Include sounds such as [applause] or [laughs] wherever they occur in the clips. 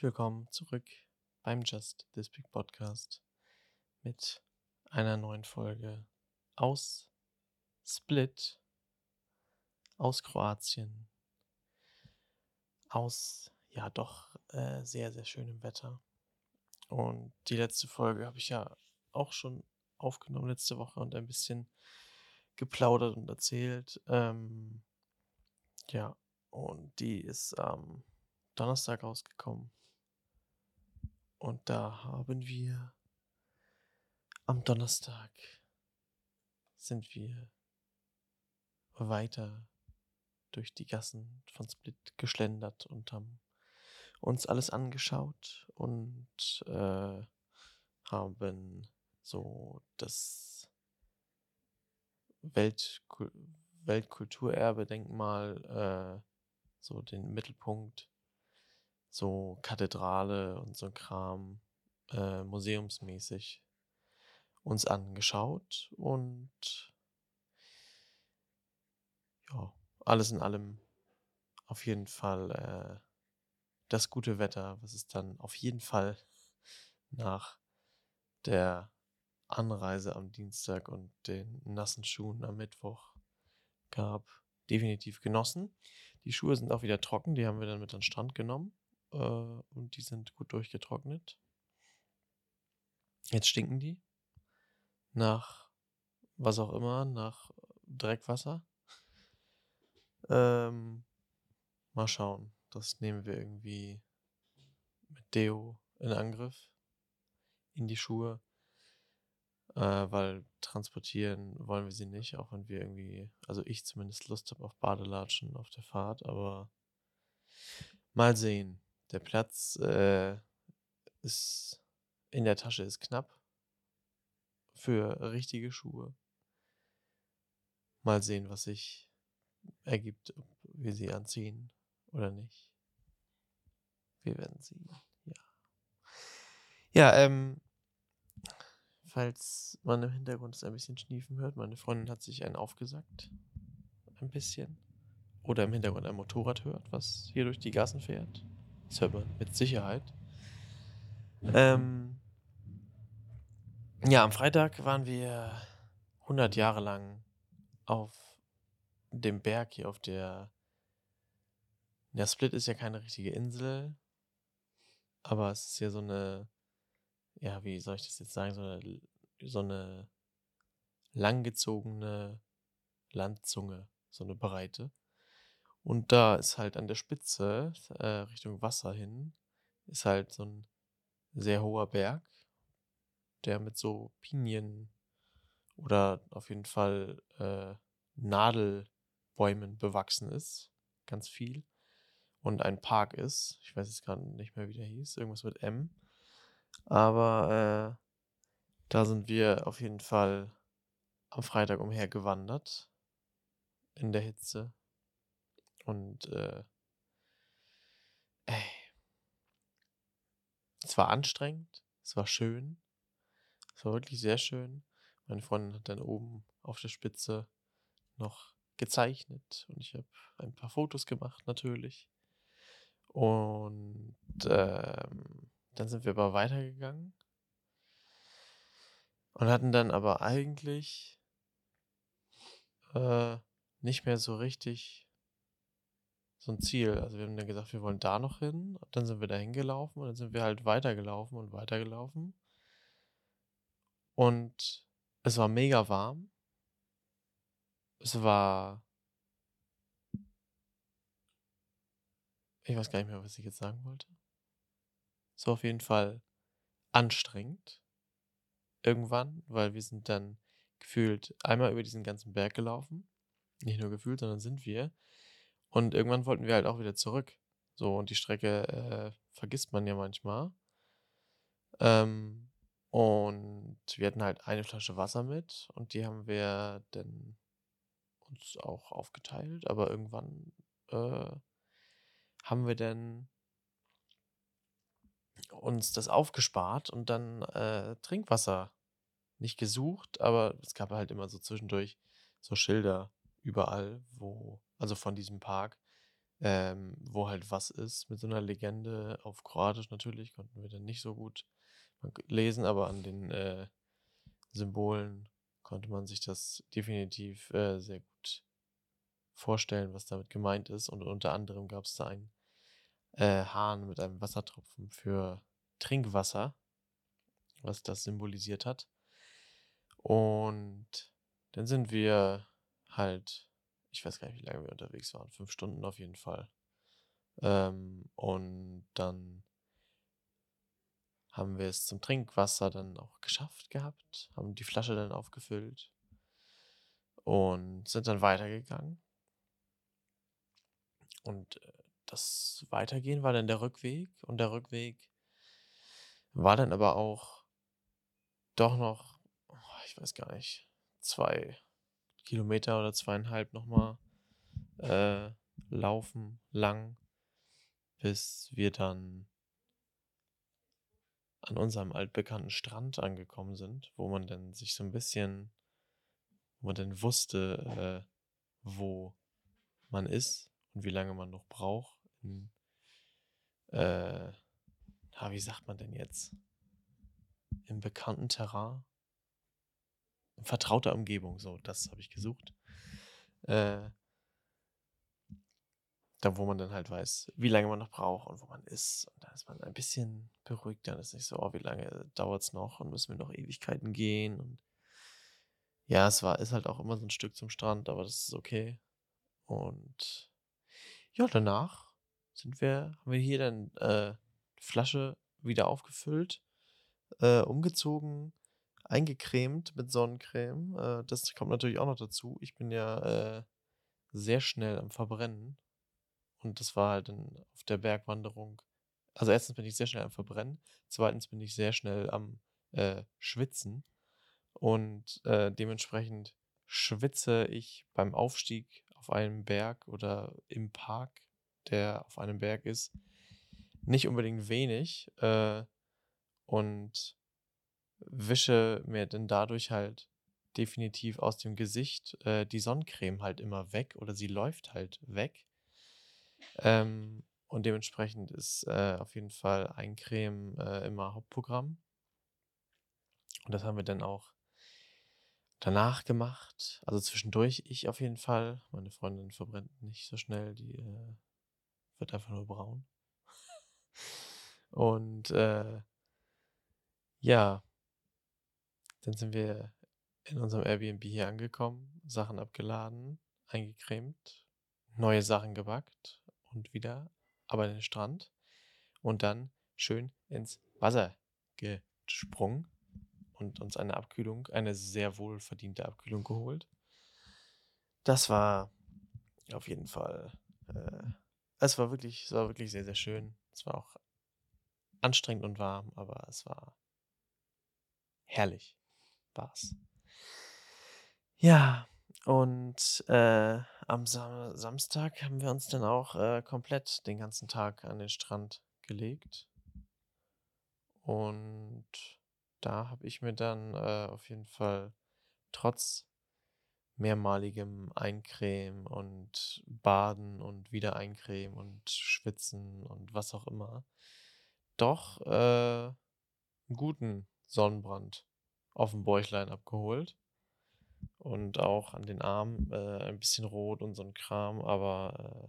willkommen zurück beim Just This Big Podcast mit einer neuen Folge aus Split, aus Kroatien, aus ja doch äh, sehr, sehr schönem Wetter. Und die letzte Folge habe ich ja auch schon aufgenommen letzte Woche und ein bisschen geplaudert und erzählt. Ähm, ja, und die ist am Donnerstag rausgekommen. Und da haben wir am Donnerstag sind wir weiter durch die Gassen von Split geschlendert und haben uns alles angeschaut und äh, haben so das Weltkul Weltkulturerbe-Denkmal, äh, so den Mittelpunkt, so Kathedrale und so Kram, äh, museumsmäßig uns angeschaut und ja, alles in allem auf jeden Fall äh, das gute Wetter, was es dann auf jeden Fall [laughs] nach der Anreise am Dienstag und den nassen Schuhen am Mittwoch gab, definitiv genossen. Die Schuhe sind auch wieder trocken, die haben wir dann mit an den Strand genommen äh, und die sind gut durchgetrocknet. Jetzt stinken die nach was auch immer, nach Dreckwasser. Ähm, mal schauen. Das nehmen wir irgendwie mit Deo in Angriff in die Schuhe, äh, weil transportieren wollen wir sie nicht, auch wenn wir irgendwie, also ich zumindest Lust habe auf Badelatschen auf der Fahrt, aber mal sehen. Der Platz äh, ist in der Tasche ist knapp für richtige Schuhe. Mal sehen, was sich ergibt, ob wir sie anziehen oder nicht. Wir werden sehen. Ja. Ja, ähm, falls man im Hintergrund ein bisschen schniefen hört, meine Freundin hat sich einen aufgesagt. Ein bisschen. Oder im Hintergrund ein Motorrad hört, was hier durch die Gassen fährt. Man mit Sicherheit. Ähm, ja, am Freitag waren wir 100 Jahre lang auf dem Berg hier auf der. Der Split ist ja keine richtige Insel, aber es ist ja so eine. Ja, wie soll ich das jetzt sagen? So eine, so eine langgezogene Landzunge, so eine breite. Und da ist halt an der Spitze, äh, Richtung Wasser hin, ist halt so ein sehr hoher Berg der mit so Pinien oder auf jeden Fall äh, Nadelbäumen bewachsen ist. Ganz viel. Und ein Park ist. Ich weiß jetzt gerade nicht mehr, wie der hieß. Irgendwas mit M. Aber äh, da sind wir auf jeden Fall am Freitag umher gewandert. In der Hitze. Und äh, ey. Es war anstrengend. Es war schön. Es war wirklich sehr schön. Meine Freundin hat dann oben auf der Spitze noch gezeichnet und ich habe ein paar Fotos gemacht natürlich. Und ähm, dann sind wir aber weitergegangen und hatten dann aber eigentlich äh, nicht mehr so richtig so ein Ziel. Also wir haben dann gesagt, wir wollen da noch hin. Und dann sind wir da hingelaufen und dann sind wir halt weitergelaufen und weitergelaufen. Und es war mega warm. Es war. Ich weiß gar nicht mehr, was ich jetzt sagen wollte. Es war auf jeden Fall anstrengend. Irgendwann, weil wir sind dann gefühlt einmal über diesen ganzen Berg gelaufen. Nicht nur gefühlt, sondern sind wir. Und irgendwann wollten wir halt auch wieder zurück. So, und die Strecke äh, vergisst man ja manchmal. Ähm, und wir hatten halt eine Flasche Wasser mit und die haben wir dann uns auch aufgeteilt. Aber irgendwann äh, haben wir dann uns das aufgespart und dann äh, Trinkwasser nicht gesucht, aber es gab halt immer so zwischendurch so Schilder überall, wo, also von diesem Park, ähm, wo halt was ist mit so 'ner Legende auf Kroatisch natürlich, konnten wir dann nicht so gut lesen, aber an den, äh, Symbolen konnte man sich das definitiv, äh, sehr gut vorstellen, was damit gemeint ist. Und unter anderem gab's da einen, äh, Hahn mit einem Wassertropfen für Trinkwasser, was das symbolisiert hat. Und dann sind wir halt ich weiß gar nicht, wie lange wir unterwegs waren, 5 Stunden auf jeden Fall. Ähm, und dann haben wir es zum Trinkwasser dann auch geschafft gehabt, haben die Flasche dann aufgefüllt und sind dann weitergegangen. Und, äh, das Weitergehen war dann der Rückweg und der Rückweg war dann aber auch doch noch, oh, ich weiß gar nicht, 2 Kilometer oder 2,5 noch mal, äh, laufen lang, bis wir dann an unserem altbekannten Strand angekommen sind, wo man dann sich so 'n bisschen wo man dann wusste, äh, wo man ist und wie lange man noch braucht in äh, ah, wie sagt man denn jetzt? Im bekannten Terrain? Vertrauter Umgebung, so, das habe ich gesucht. Äh da, wo man dann halt weiß, wie lange man noch braucht und wo man ist. Und da ist man ein bisschen beruhigter. Dann ist nicht so: „Oh, wie lange dauert's noch und müssen wir noch Ewigkeiten gehen?“ Und ja, es war ist halt auch immer so 'n Stück zum Strand, aber das ist okay. Und ja, danach sind wir haben wir hier dann, äh, Flasche wieder aufgefüllt, äh, umgezogen, eingecremt mit Sonnencreme. Äh, das kommt natürlich auch noch dazu. Ich bin ja, äh, sehr schnell am Verbrennen und das war halt dann auf der Bergwanderung also, 1. bin ich sehr schnell am Verbrennen, 2. bin ich sehr schnell am, äh, Schwitzen und, äh, dementsprechend schwitze ich beim Aufstieg auf einem Berg oder im Park, der auf einem Berg ist, nicht unbedingt wenig, äh, und wische mir dann dadurch halt definitiv aus dem Gesicht, äh, die Sonnencreme halt immer weg oder sie läuft halt weg. Ähm, und dementsprechend ist, äh, auf jeden Fall Eincremen, äh, immer Hauptprogramm. Und das haben wir dann auch danach gemacht, also, zwischendurch ich auf jeden Fall. Meine Freundin verbrennt nicht so schnell, die, äh, wird einfach nur braun. [laughs] Und, äh ja dann sind wir in unserem Airbnb hier angekommen, Sachen abgeladen, eingecremt, neue Sachen gepackt und wieder ab an den Strand und dann schön ins Wasser gesprungen und uns eine Abkühlung eine sehr wohlverdiente Abkühlung geholt. Das war auf jeden Fall, äh es war wirklich es war wirklich sehr, sehr schön. Es war auch anstrengend und warm, aber es war herrlich war's. Ja, und, äh, am Sa Samstag haben wir uns dann auch, äh, komplett den ganzen Tag an den Strand gelegt. Und da habe ich mir dann, äh, auf jeden Fall trotz mehrmaligem Eincremen und Baden und wieder Eincremen und Schwitzen und was auch immer, doch, äh, 'n guten Sonnenbrand aufm Bäuchlein abgeholt und auch an den Armen, äh, ein bisschen rot und so 'n Kram, aber, äh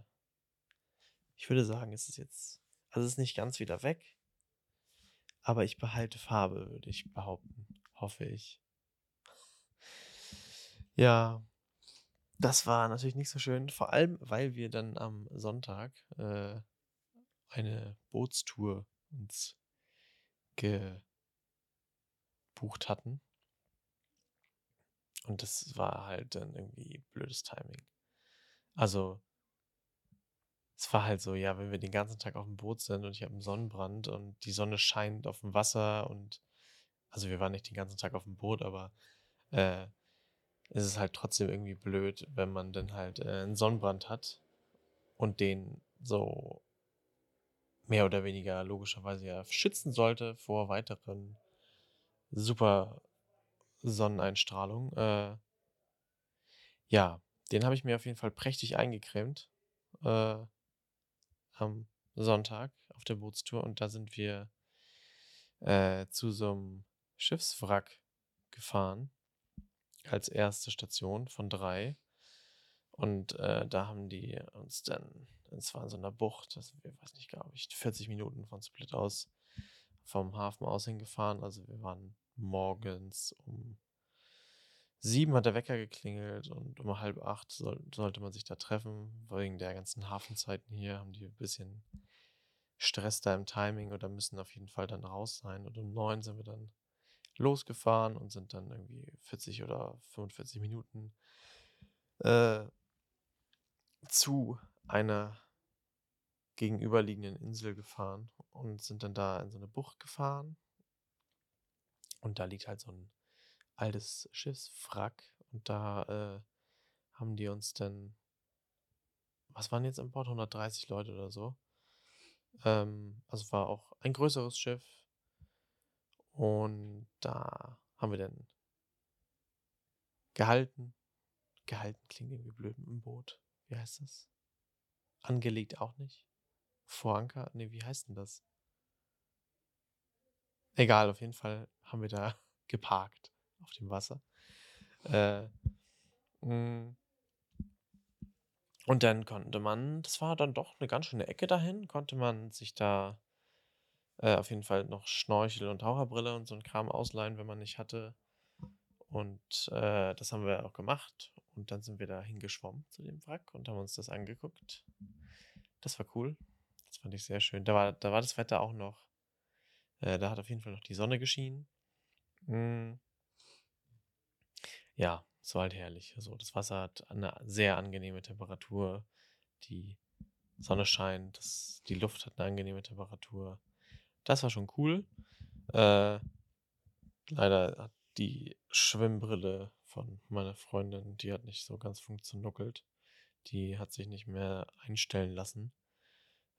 ich würde sagen, es ist jetzt also, es ist nicht ganz wieder weg aber ich behalte Farbe, würde ich behaupten, hoffe ich. Ja, das war natürlich nicht so schön, vor allem, weil wir dann am Sonntag, äh, eine Bootstour uns gebucht hatten. Und das war halt dann irgendwie blödes Timing. Also es war halt so, ja, wenn wir den ganzen Tag aufm Boot sind und ich habe 'n Sonnenbrand und die Sonne scheint aufm Wasser und also, wir waren nicht den ganzen Tag aufm Boot, aber, äh, es ist halt trotzdem irgendwie blöd, wenn man dann halt, äh, 'n Sonnenbrand hat und den so mehr oder weniger logischerweise ja schützen sollte vor weiteren super Sonneneinstrahlung. Äh ja, den habe ich mir auf jeden Fall prächtig eingecremt, äh am Sonntag auf der Bootstour und da sind wir äh, zu so einem Schiffswrack gefahren als erste Station von drei. Und äh, da haben die uns dann, es war in so einer Bucht, das, wir weiß nicht, glaube ich, 40 Minuten von Split aus vom Hafen aus hingefahren. Also wir waren morgens um sieben hat der Wecker geklingelt und um halb acht soll, sollte man sich da treffen. Wegen der ganzen Hafenzeiten hier haben die ein bisschen Stress da im Timing oder müssen auf jeden Fall dann raus sein. Und um neun sind wir dann losgefahren und sind dann irgendwie 40 oder 45 Minuten äh, zu einer gegenüberliegenden Insel gefahren und sind dann da in so eine Bucht gefahren. Und da liegt halt so ein altes Schiffswrack und da äh, haben die uns dann, was waren jetzt an Bord? 130 Leute oder so. Ähm, also war auch ein größeres Schiff und da haben wir dann gehalten. Gehalten klingt irgendwie blöd im Boot. Wie heißt das? Angelegt auch nicht. Voranker? Ne, wie heißt denn das? Egal, auf jeden Fall haben wir da [laughs] geparkt auf dem Wasser. Äh, mm. und dann konnte man, das war dann doch eine ganz schöne Ecke dahin, konnte man sich da äh, auf jeden Fall noch Schnorchel und Taucherbrille und so ein Kram ausleihen, wenn man nicht hatte. Und äh, das haben wir auch gemacht. Und dann sind wir da hingeschwommen zu dem Wrack und haben uns das angeguckt. Das war cool. Das fand ich sehr schön. Da war, da war das Wetter auch noch. Äh, da hat auf jeden Fall noch die Sonne geschienen. Mm. Ja, es war halt herrlich. Also das Wasser hat eine sehr angenehme Temperatur. Die Sonne scheint, das, die Luft hat eine angenehme Temperatur. Das war schon cool. Äh, leider hat die Schwimmbrille von meiner Freundin, die hat nicht so ganz funktioniert. Die hat sich nicht mehr einstellen lassen.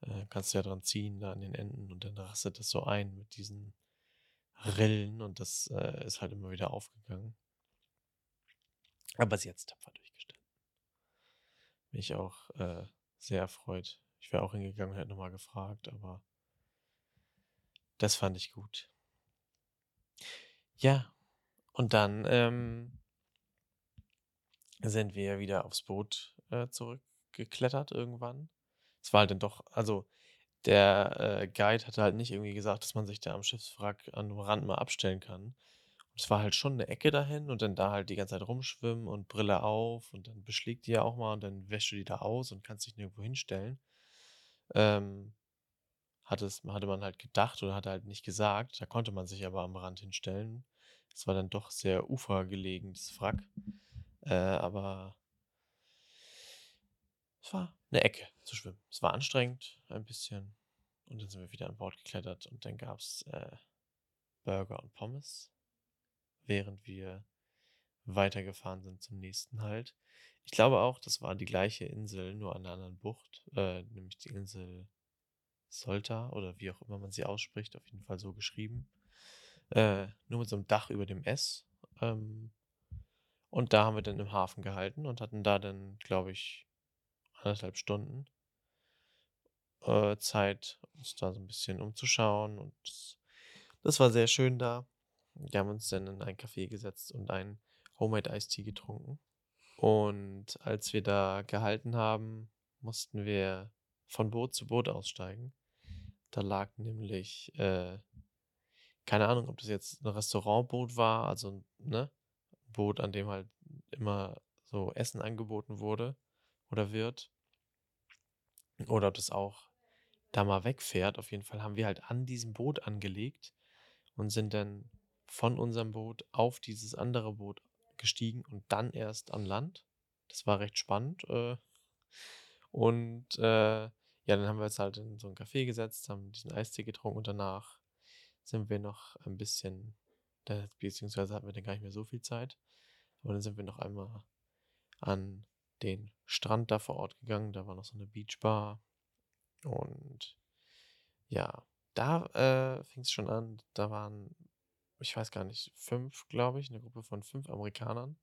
Äh, kannst du ja dran ziehen, da an den Enden und dann rastet das so ein mit diesen Rillen und das äh, ist halt immer wieder aufgegangen. Aber sie hat es tapfer durchgestanden. Mich auch äh, sehr erfreut. Ich wäre auch hingegangen und hätte nochmal gefragt, aber das fand ich gut. Ja, und dann ähm, sind wir wieder aufs Boot äh, zurückgeklettert irgendwann. Es war halt dann doch, also der äh, Guide hatte halt nicht irgendwie gesagt, dass man sich da am Schiffswrack an dem Rand mal abstellen kann. Und es war halt schon eine Ecke dahin und dann da halt die ganze Zeit rumschwimmen und Brille auf und dann beschlägt die ja auch mal und dann wäschst du die da aus und kannst dich nirgendwo hinstellen. Ähm, hatte, es, hatte man halt gedacht oder hatte halt nicht gesagt. Da konnte man sich aber am Rand hinstellen. Es war dann doch sehr ufergelegen, das Wrack. Äh, aber es war eine Ecke zu schwimmen. Es war anstrengend, ein bisschen. Und dann sind wir wieder an Bord geklettert und dann gab es äh, Burger und Pommes, während wir weitergefahren sind zum nächsten Halt. Ich glaube auch, das war die gleiche Insel, nur an einer anderen Bucht, äh, nämlich die Insel Solta oder wie auch immer man sie ausspricht, auf jeden Fall so geschrieben. Äh, nur mit so einem Dach über dem S. Ähm, und da haben wir dann im Hafen gehalten und hatten da dann, glaube ich, anderthalb Stunden äh, Zeit, uns da so ein bisschen umzuschauen. Und das, das war sehr schön da. Wir haben uns dann in ein Café gesetzt und einen Homemade Tea getrunken. Und als wir da gehalten haben, mussten wir von Boot zu Boot aussteigen. Da lag nämlich, äh, keine Ahnung, ob das jetzt ein Restaurantboot war, also ne, Boot, an dem halt immer so Essen angeboten wurde oder wird. Oder ob das auch da mal wegfährt. Auf jeden Fall haben wir halt an diesem Boot angelegt und sind dann von unserem Boot auf dieses andere Boot gestiegen und dann erst an Land. Das war recht spannend. Äh, und äh, ja, dann haben wir uns halt in so ein Café gesetzt, haben diesen Eistee getrunken und danach sind wir noch ein bisschen, beziehungsweise hatten wir dann gar nicht mehr so viel Zeit. Aber dann sind wir noch einmal an den Strand da vor Ort gegangen. Da war noch so eine Beachbar. Und ja, da äh, fing es schon an. Da waren, ich weiß gar nicht, fünf, glaube ich, eine Gruppe von fünf Amerikanern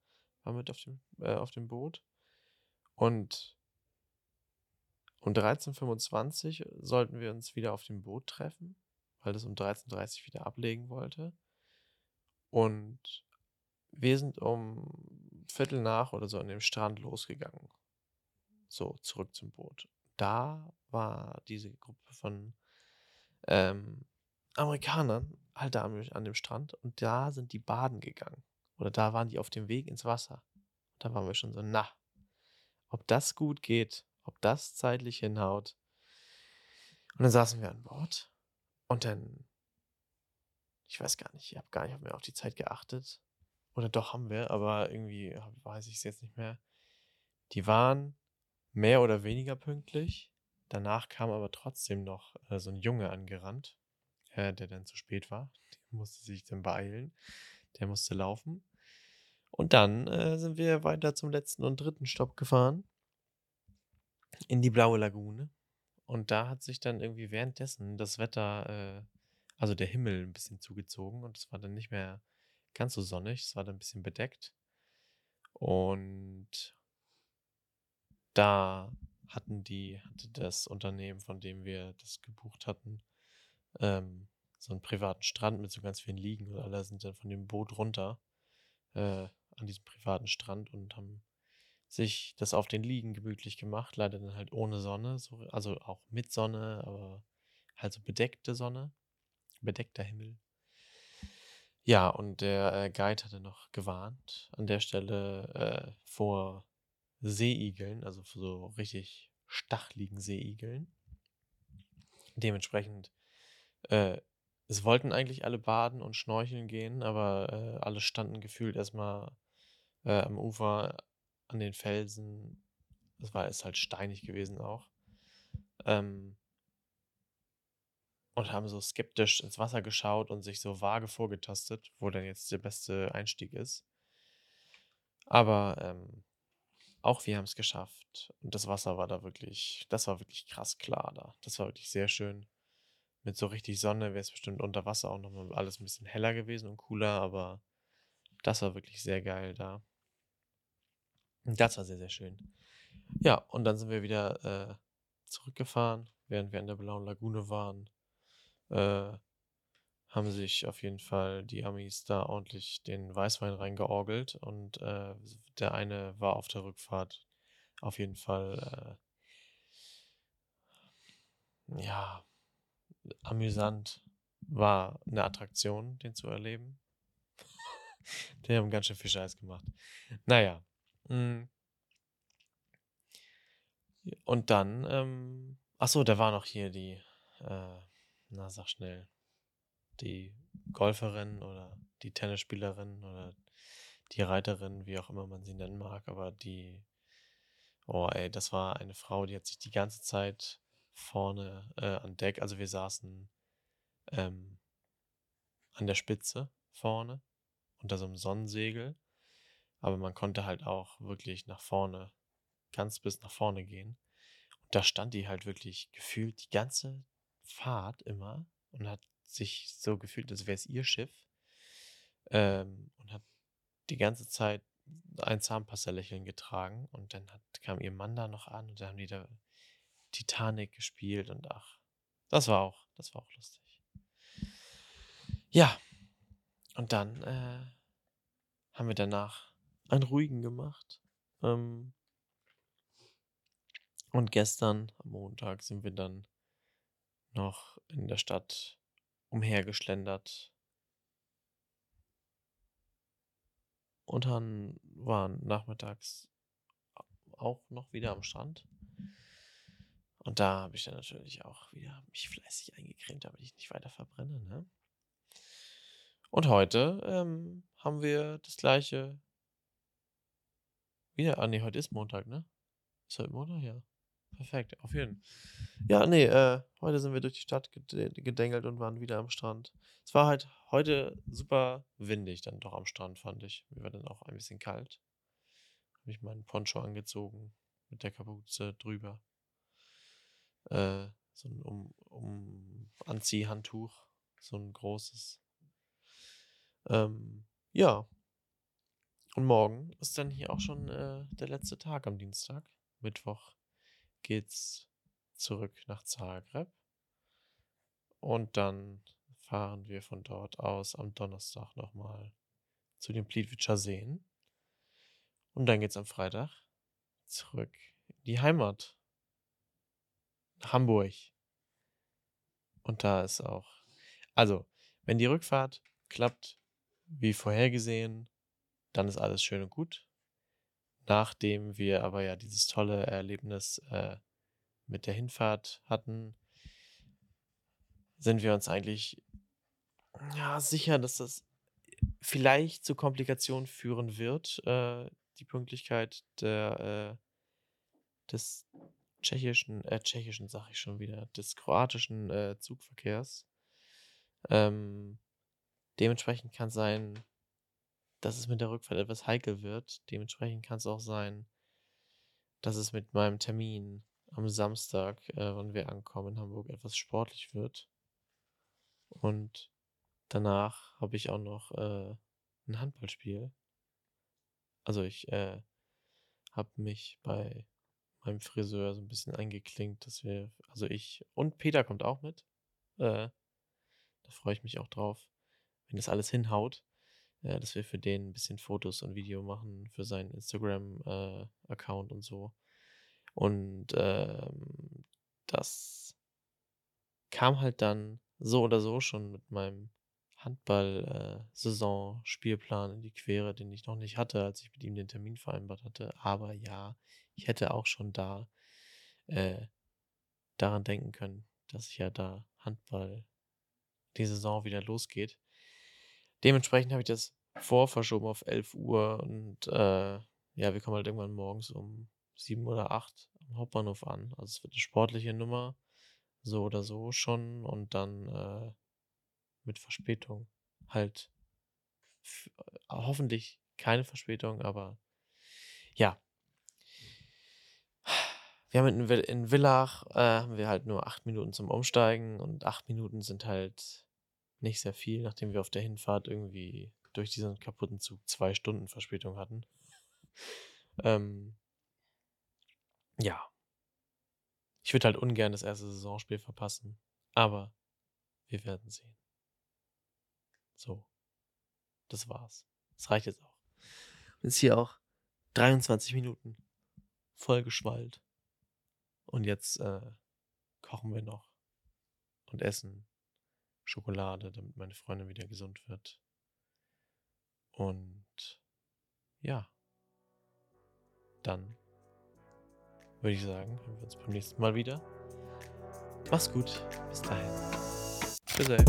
war mit auf dem, äh, auf dem Boot. Und Um 13:25 sollten wir uns wieder auf dem Boot treffen, weil das um 13:30 wieder ablegen wollte. Und wir sind um Viertel nach oder so an dem Strand losgegangen. So, zurück zum Boot. Da war diese Gruppe von ähm, Amerikanern halt da an, an dem Strand und da sind die baden gegangen. Oder da waren die auf dem Weg ins Wasser. Da waren wir schon so, na, ob das gut geht, ob das zeitlich hinhaut. Und dann saßen wir an Bord und dann, ich weiß gar nicht, ich habe gar nicht mehr auf die Zeit geachtet. Oder doch haben wir, aber irgendwie weiß ich es jetzt nicht mehr. Die waren mehr oder weniger pünktlich. Danach kam aber trotzdem noch äh, so ein Junge angerannt, äh, der dann zu spät war. Der musste sich dann beeilen. Der musste laufen. Und dann äh, sind wir weiter zum letzten und dritten Stopp gefahren. In die Blaue Lagune. Und da hat sich dann irgendwie währenddessen das Wetter, äh, also der Himmel ein bisschen zugezogen und es war dann nicht mehr ganz so sonnig, es war dann ein bisschen bedeckt. Und da hatten die, hatte das Unternehmen, von dem wir das gebucht hatten, ähm, so einen privaten Strand mit so ganz vielen Liegen und alle sind dann von dem Boot runter äh, an diesem privaten Strand und haben sich das auf den Liegen gemütlich gemacht, leider dann halt ohne Sonne, so, also auch mit Sonne, aber halt so bedeckte Sonne, bedeckter Himmel. Ja, und der äh, Guide hatte noch gewarnt an der Stelle äh, vor Seeigeln, also so richtig stachligen Seeigeln. Dementsprechend, äh, es wollten eigentlich alle baden und schnorcheln gehen, aber äh, alle standen gefühlt erstmal äh, am Ufer an den Felsen. Es war es halt steinig gewesen auch. Ähm, und haben so skeptisch ins Wasser geschaut und sich so vage vorgetastet, wo dann jetzt der beste Einstieg ist. Aber ähm, auch wir haben es geschafft. Und das Wasser war da wirklich, das war wirklich krass klar da. Das war wirklich sehr schön. Mit so richtig Sonne wäre es bestimmt unter Wasser auch nochmal alles ein bisschen heller gewesen und cooler, aber das war wirklich sehr geil da. Das war sehr, sehr schön. Ja, und dann sind wir wieder äh, zurückgefahren, während wir in der Blauen Lagune waren. Äh, haben sich auf jeden Fall die Amis da ordentlich den Weißwein reingeorgelt und äh, der eine war auf der Rückfahrt auf jeden Fall äh, ja amüsant war eine Attraktion, den zu erleben. [laughs] die haben ganz schön viel Scheiß gemacht. Naja. Mh. Und dann, ähm, ach so, da war noch hier die, äh, na sag schnell, die Golferin oder die Tennisspielerin oder die Reiterin, wie auch immer man sie nennen mag, aber die, oh ey, das war eine Frau, die hat sich die ganze Zeit vorne äh, an Deck, also wir saßen ähm, an der Spitze vorne unter so einem Sonnensegel, aber man konnte halt auch wirklich nach vorne, ganz bis nach vorne gehen. Und da stand die halt wirklich gefühlt die ganze Fahrt immer und hat sich so gefühlt, als wäre es ihr Schiff. Ähm, und hat die ganze Zeit ein Zahnpasta-Lächeln getragen. Und dann hat, kam ihr Mann da noch an und dann haben die da Titanic gespielt und ach, das war auch, das war auch lustig. Ja, und dann äh, haben wir danach einen ruhigen gemacht. Ähm, und gestern am Montag sind wir dann noch in der Stadt umhergeschlendert. Und dann waren nachmittags auch noch wieder am Strand. Und da habe ich dann natürlich auch wieder mich fleißig eingecremt, damit ich nicht weiter verbrenne. Ne? Und heute ähm, haben wir das gleiche. Wieder, ah nee, heute ist Montag, ne? Ist heute Montag? Ja. Perfekt, auf jeden Fall. Ja, nee, äh, heute sind wir durch die Stadt gedengelt und waren wieder am Strand. Es war halt heute super windig dann doch am Strand, fand ich. Mir war dann auch ein bisschen kalt. Habe ich meinen Poncho angezogen mit der Kapuze drüber. Äh, so ein um, um Anziehhandtuch, so ein großes. Ähm, ja. Und morgen ist dann hier auch schon äh, der letzte Tag am Dienstag, Mittwoch geht's zurück nach Zagreb. Und dann fahren wir von dort aus am Donnerstag nochmal zu den Plitvicer Seen. Und dann geht's am Freitag zurück in die Heimat. Hamburg. Und da ist auch. Also, wenn die Rückfahrt klappt, wie vorhergesehen, dann ist alles schön und gut. Nachdem wir aber ja dieses tolle Erlebnis äh, mit der Hinfahrt hatten, sind wir uns eigentlich ja, sicher, dass das vielleicht zu Komplikationen führen wird, äh, die Pünktlichkeit der, äh, des tschechischen, äh, tschechischen sag ich schon wieder, des kroatischen äh, Zugverkehrs. Ähm, dementsprechend kann sein, dass es mit der Rückfahrt etwas heikel wird. Dementsprechend kann es auch sein, dass es mit meinem Termin am Samstag, äh, wann wir ankommen in Hamburg, etwas sportlich wird. Und danach habe ich auch noch äh, ein Handballspiel. Also ich äh, habe mich bei meinem Friseur so ein bisschen eingeklinkt, dass wir, also ich und Peter kommt auch mit. Äh, da freue ich mich auch drauf, wenn das alles hinhaut, äh, dass wir für den ein bisschen Fotos und Video machen für seinen Instagram-Account äh, und so. Und ähm, das kam halt dann so oder so schon mit meinem Handball-Saison-Spielplan äh, in die Quere, den ich noch nicht hatte, als ich mit ihm den Termin vereinbart hatte. Aber ja, ich hätte auch schon da äh, daran denken können, dass ich ja da Handball die Saison wieder losgeht. Dementsprechend habe ich das vorverschoben auf 11 Uhr und äh, ja, wir kommen halt irgendwann morgens um 7 oder 8 am Hauptbahnhof an. Also es wird eine sportliche Nummer, so oder so schon und dann äh, mit Verspätung. Halt äh, hoffentlich keine Verspätung, aber ja. Wir haben in, in Villach äh, haben wir halt nur acht Minuten zum Umsteigen und acht Minuten sind halt nicht sehr viel, nachdem wir auf der Hinfahrt irgendwie durch diesen kaputten Zug zwei Stunden Verspätung hatten. [laughs] ähm, ja. Ich würde halt ungern das erste Saisonspiel verpassen, aber wir werden sehen. So. Das war's. Das reicht jetzt auch. Und ist hier auch 23 Minuten voll geschwallt. Und jetzt äh, kochen wir noch und essen Schokolade, damit meine Freundin wieder gesund wird. Und ja, dann würde ich sagen, hören wir uns beim nächsten Mal wieder. Mach's gut, bis dahin. Tschüss.